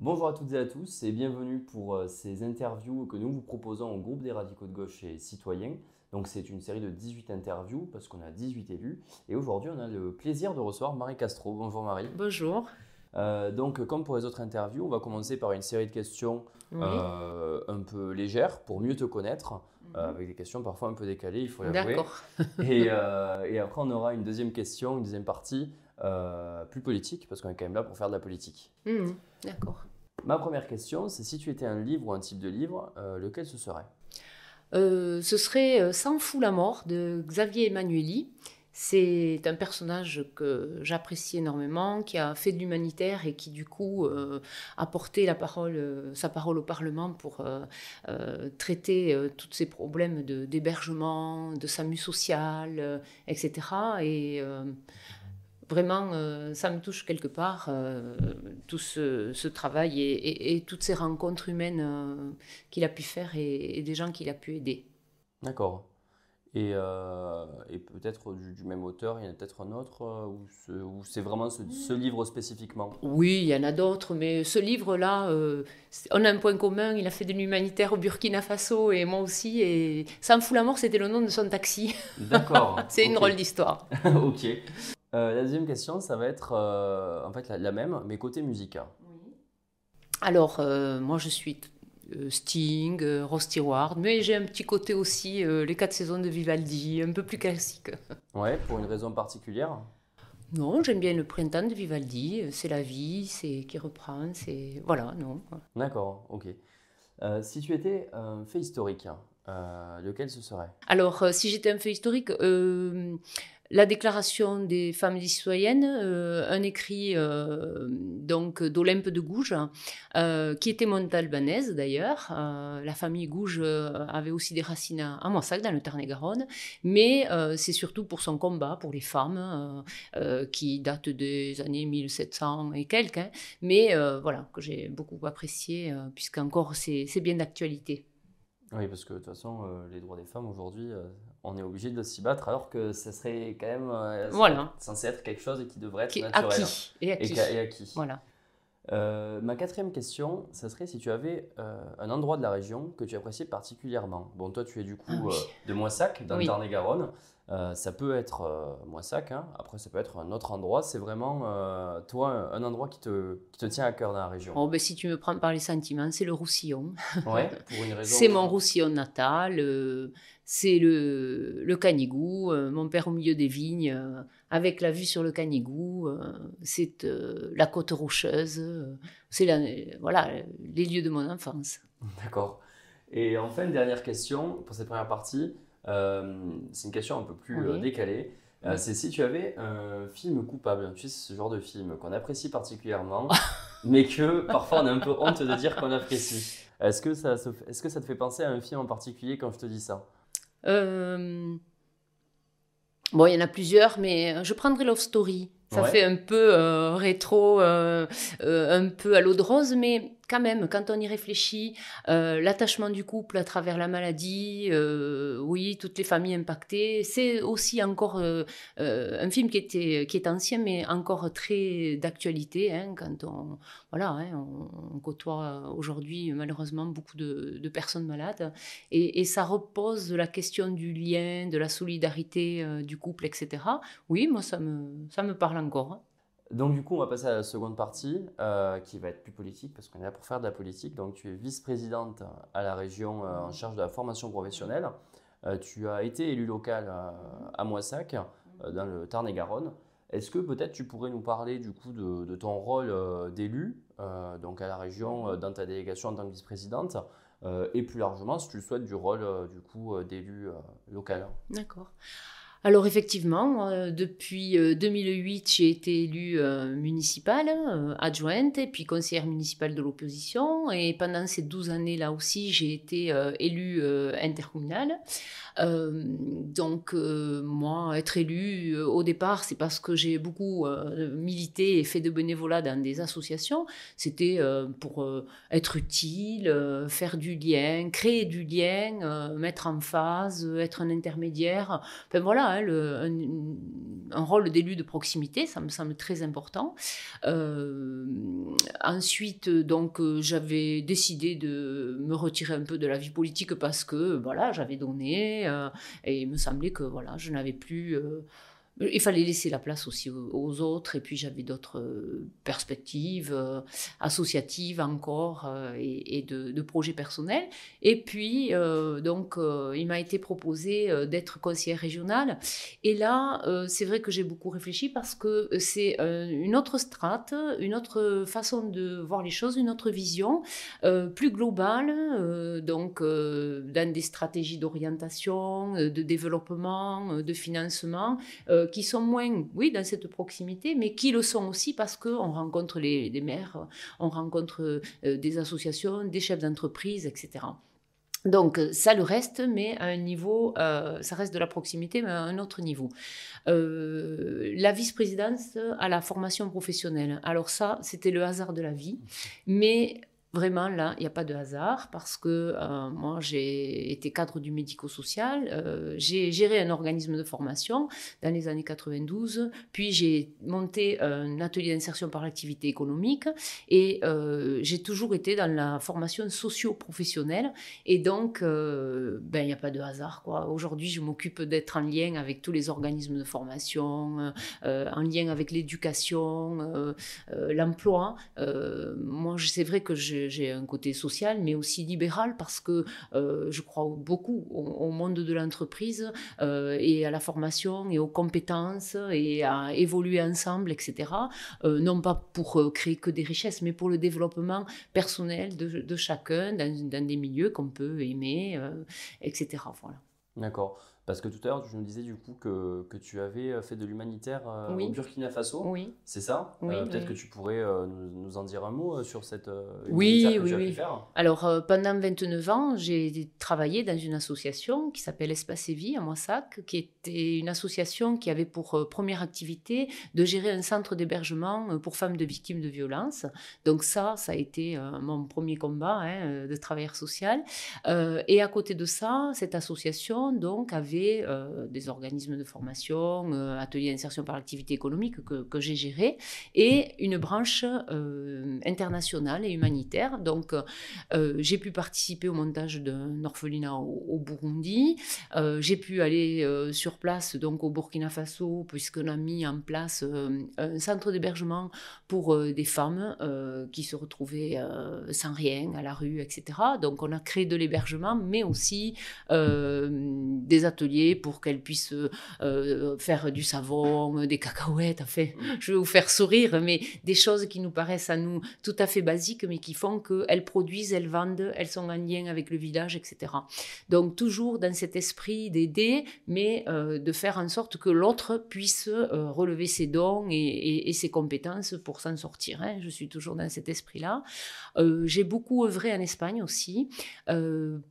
Bonjour à toutes et à tous et bienvenue pour euh, ces interviews que nous vous proposons au groupe des radicaux de gauche et citoyens. Donc c'est une série de 18 interviews parce qu'on a 18 élus et aujourd'hui on a le plaisir de recevoir Marie Castro. Bonjour Marie. Bonjour. Euh, donc comme pour les autres interviews, on va commencer par une série de questions euh, un peu légères pour mieux te connaître. Mhm. avec des questions parfois un peu décalées, il faut l'avouer. D'accord. et, et après, on aura une deuxième question, une deuxième partie euh, plus politique, parce qu'on est quand même là pour faire de la politique. Mhm, D'accord. Ma première question, c'est si tu étais un livre ou un type de livre, euh, lequel ce serait? Euh, ce serait Sans fou la mort de Xavier Emmanueli. C'est un personnage que j'apprécie énormément, qui a fait de l'humanitaire et qui du coup euh, a porté la parole, euh, sa parole au Parlement pour euh, traiter tous ces problèmes de- d'hébergement, de, SAMU social, etc. Et vraiment, euh, ça me touche quelque part, euh, tout ce, ce travail et, et- et toutes ces rencontres humaines euh, qu'il a pu faire et, et des gens qu'il a pu aider. D'accord. Et, peut-être du, du même auteur, il y en a peut-être un autre, ou ce- ou c'est vraiment ce, ce livre spécifiquement? Oui, il y en a d'autres, mais ce livre-là, on a un point commun. Il a fait de l'humanitaire au Burkina Faso et moi aussi. Et la mort, c'était le nom de son taxi. D'accord. C'est une drôle d'histoire. ok. Euh, la deuxième question, ça va être euh, en fait la, la même, mais côté musique. Alors, euh, moi, je suis euh, Sting, euh, Ross Stewart, mais j'ai un petit côté aussi, euh, les quatre saisons de Vivaldi, un peu plus classique. Ouais, pour une raison particulière? Non, j'aime bien le printemps de Vivaldi, c'est la vie, c'est qui reprend, c'est... Voilà, non. D'accord, ok. Euh, si tu étais un fait historique, euh, lequel ce serait? Alors, euh, si j'étais un fait historique, euh, la déclaration des femmes et citoyennes, euh, un écrit euh, d'Olympe de Gouges, euh, qui était montalbanaise d'ailleurs. La famille Gouges avait aussi des racines à, Moissac, dans le Tarn-et-Garonne, mais c'est surtout pour son combat pour les femmes, qui date des années 1700 et quelques, hein. mais voilà, que j'ai beaucoup apprécié, puisqu'encore c'est bien d'actualité. Oui, parce que de toute façon, euh, les droits des femmes aujourd'hui, euh, on est obligé de s'y battre, alors que ça serait quand même euh, Voilà. censé être quelque chose qui devrait être Qui, naturel. acquis et acquis. et acquis. Voilà. Euh, ma quatrième question, ça serait si tu avais euh, un endroit de la région que tu appréciais particulièrement. Bon, toi, tu es du coup Ah oui. euh, de Moissac, dans le. Tarn-et-Garonne. Ça peut être Moissac, hein. après ça peut être un autre endroit. C'est vraiment, toi, un endroit qui te, qui te tient à cœur dans la région. Oh, ben, si tu me prends par les sentiments, c'est le Roussillon. Ouais, pour une raison. C'est mon Roussillon natal, c'est le, le Canigou, euh, mon père au milieu des vignes, euh, avec la vue sur le Canigou, euh, c'est la côte rocheuse, c'est voilà, les lieux de mon enfance. D'accord. Et enfin, dernière question pour cette première partie. c'est une question un peu plus Oui. décalée. Oui. c'est si tu avais un film coupable, tu sais, ce genre de film qu'on apprécie particulièrement, mais que parfois on a un peu honte de dire qu'on apprécie. Est-ce que, ça est-ce que ça te fait penser à un film en particulier quand je te dis ça? Euh, Bon, il y en a plusieurs, mais je prendrai Love Story. Ça Ouais. fait un peu euh, rétro, euh, euh, un peu à l'eau de rose, mais quand même, quand on y réfléchit, euh, l'attachement du couple à travers la maladie, euh, oui, toutes les familles impactées, c'est aussi encore euh, un film qui, était, qui est ancien, mais encore très d'actualité, hein, quand on, voilà, hein, on, côtoie aujourd'hui malheureusement beaucoup de, personnes malades, et, ça repose la question du lien, de la solidarité du couple, etc. Oui, moi, ça me, ça me parle encore. hein. Donc du coup, on va passer à la seconde partie, euh, qui va être plus politique, parce qu'on est là pour faire de la politique. Donc tu es vice-présidente à la région euh, en charge de la formation professionnelle. Euh, tu as été élu local euh, à Moissac, dans le Tarn-et-Garonne. Est-ce que peut-être tu pourrais nous parler du coup de, de ton rôle d'élu, donc à la région, dans ta délégation en tant que vice-présidente, et plus largement, si tu le souhaites, du rôle du coup d'élu local? D'accord. Alors effectivement, euh, depuis euh, 2008, j'ai été élue euh, municipale, euh, adjointe, et puis conseillère municipale de l'opposition. Et pendant ces 12 années-là aussi, j'ai été euh, élue euh, intercommunale. Euh, donc euh, moi, être élue euh, au départ, c'est parce que j'ai beaucoup euh, milité et fait de bénévolat dans des associations. C'était euh, pour euh, être utile, euh, faire du lien, créer du lien, euh, mettre en phase, euh, être un intermédiaire. Enfin voilà, hein, un, rôle d'élu de proximité, ça me semble très important. ensuite, donc, j'avais décidé de me retirer un peu de la vie politique parce que voilà, j'avais donné et il me semblait que voilà, je n'avais plus il fallait laisser la place aussi aux, autres, et puis j'avais d'autres euh, perspectives euh, associatives encore euh, et, de, projets personnels. Et puis, donc, il m'a été proposé d'être conseillère régionale. Et là, c'est vrai que j'ai beaucoup réfléchi parce que c'est une autre strate, une autre façon de voir les choses, une autre vision, plus globale, donc dans des stratégies d'orientation, de développement, de financement qui sont moins, oui, dans cette proximité, mais qui le sont aussi parce qu'on rencontre les, maires, on rencontre euh, des associations, des chefs d'entreprise, etc. Donc ça le reste, mais à un niveau, euh, ça reste de la proximité, mais à un autre niveau. Euh, la vice-présidence à la formation professionnelle. Alors ça, c'était le hasard de la vie, mais Vraiment, là, il n'y a pas de hasard parce que euh, moi, j'ai été cadre du médico-social, euh, j'ai géré un organisme de formation dans les années 92, puis j'ai monté un atelier d'insertion par l'activité économique et euh, j'ai toujours été dans la formation socio-professionnelle. Et donc, ben, il n'y a pas de hasard. Aujourd'hui, je m'occupe d'être en lien avec tous les organismes de formation, en lien avec l'éducation, l'emploi. moi, c'est vrai que je j'ai un côté social, mais aussi libéral, parce que euh, je crois beaucoup au, monde de l'entreprise euh, et à la formation et aux compétences et à évoluer ensemble, etc. Euh, non pas pour créer que des richesses, mais pour le développement personnel de, chacun dans, dans, des milieux qu'on peut aimer, etc. Voilà. D'accord. Parce que tout à l'heure, tu nous disais du coup que, que tu avais euh, fait de l'humanitaire euh, au Burkina Faso. Oui. C'est ça? Oui, euh, Peut-être que tu pourrais nous, en dire un mot sur cette oui, que tu as pu faire? Alors, pendant 29 ans, j'ai travaillé dans une association qui s'appelle Espace et Vie à Moissac, qui était une association qui avait pour première activité de gérer un centre d'hébergement pour femmes de victimes de violences. Donc ça, ça a été mon premier combat hein, de travailleur social. et à côté de ça, cette association donc avait euh, des organismes de formation, euh, ateliers d'insertion par l'activité économique que, j'ai géré, et une branche euh, internationale et humanitaire. Donc, j'ai pu participer au montage d'un orphelinat au, Burundi. j'ai pu aller sur place, donc au Burkina Faso, puisqu'on a mis en place un centre d'hébergement pour des femmes qui se retrouvaient sans rien à la rue, etc. Donc, on a créé de l'hébergement, mais aussi des ateliers pour qu'elles puissent euh, faire du savon, des cacahuètes. Enfin, je vais vous faire sourire, mais des choses qui nous paraissent à nous tout à fait basiques, mais qui font qu'elles produisent, elles vendent, elles sont en lien avec le village, etc. Donc toujours dans cet esprit d'aider, mais euh, de faire en sorte que l'autre puisse euh, relever ses dons et, ses compétences pour s'en sortir. Hein. Je suis toujours dans cet esprit-là. J'ai beaucoup œuvré en Espagne aussi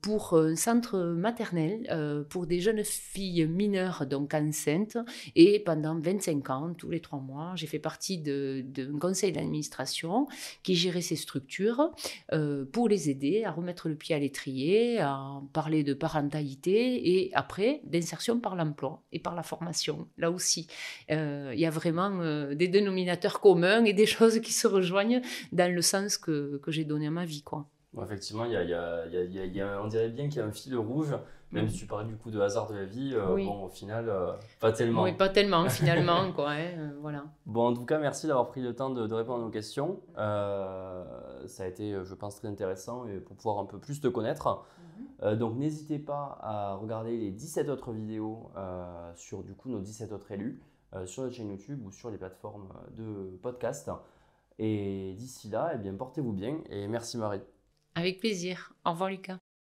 pour un centre maternel pour des jeunes fille mineure, donc enceinte, et pendant 25 ans, tous les trois mois, j'ai fait partie d'un conseil d'administration qui gérait ces structures euh, pour les aider à remettre le pied à l'étrier, à parler de parentalité et après d'insertion par l'emploi et par la formation. Là aussi, euh, il y a vraiment euh, des dénominateurs communs et des choses qui se rejoignent dans le sens que, que j'ai donné à ma vie. Quoi. Effectivement, y a, y a, y a, on dirait bien qu'il y a un fil rouge même si tu parles du coup de hasard de la vie, euh, bon, au final, euh, pas tellement. Oui, pas tellement, finalement, quoi. Hein, euh, voilà. Bon, en tout cas, merci d'avoir pris le temps de, répondre à nos questions. ça a été, je pense, très intéressant et pour pouvoir un peu plus te connaître. Mhm. donc, n'hésitez pas à regarder les 17 autres vidéos sur, du coup, nos 17 autres élus sur notre chaîne YouTube ou sur les plateformes de podcast. Et d'ici là, eh bien, portez-vous bien et merci Marie. Avec plaisir. Au revoir Lucas.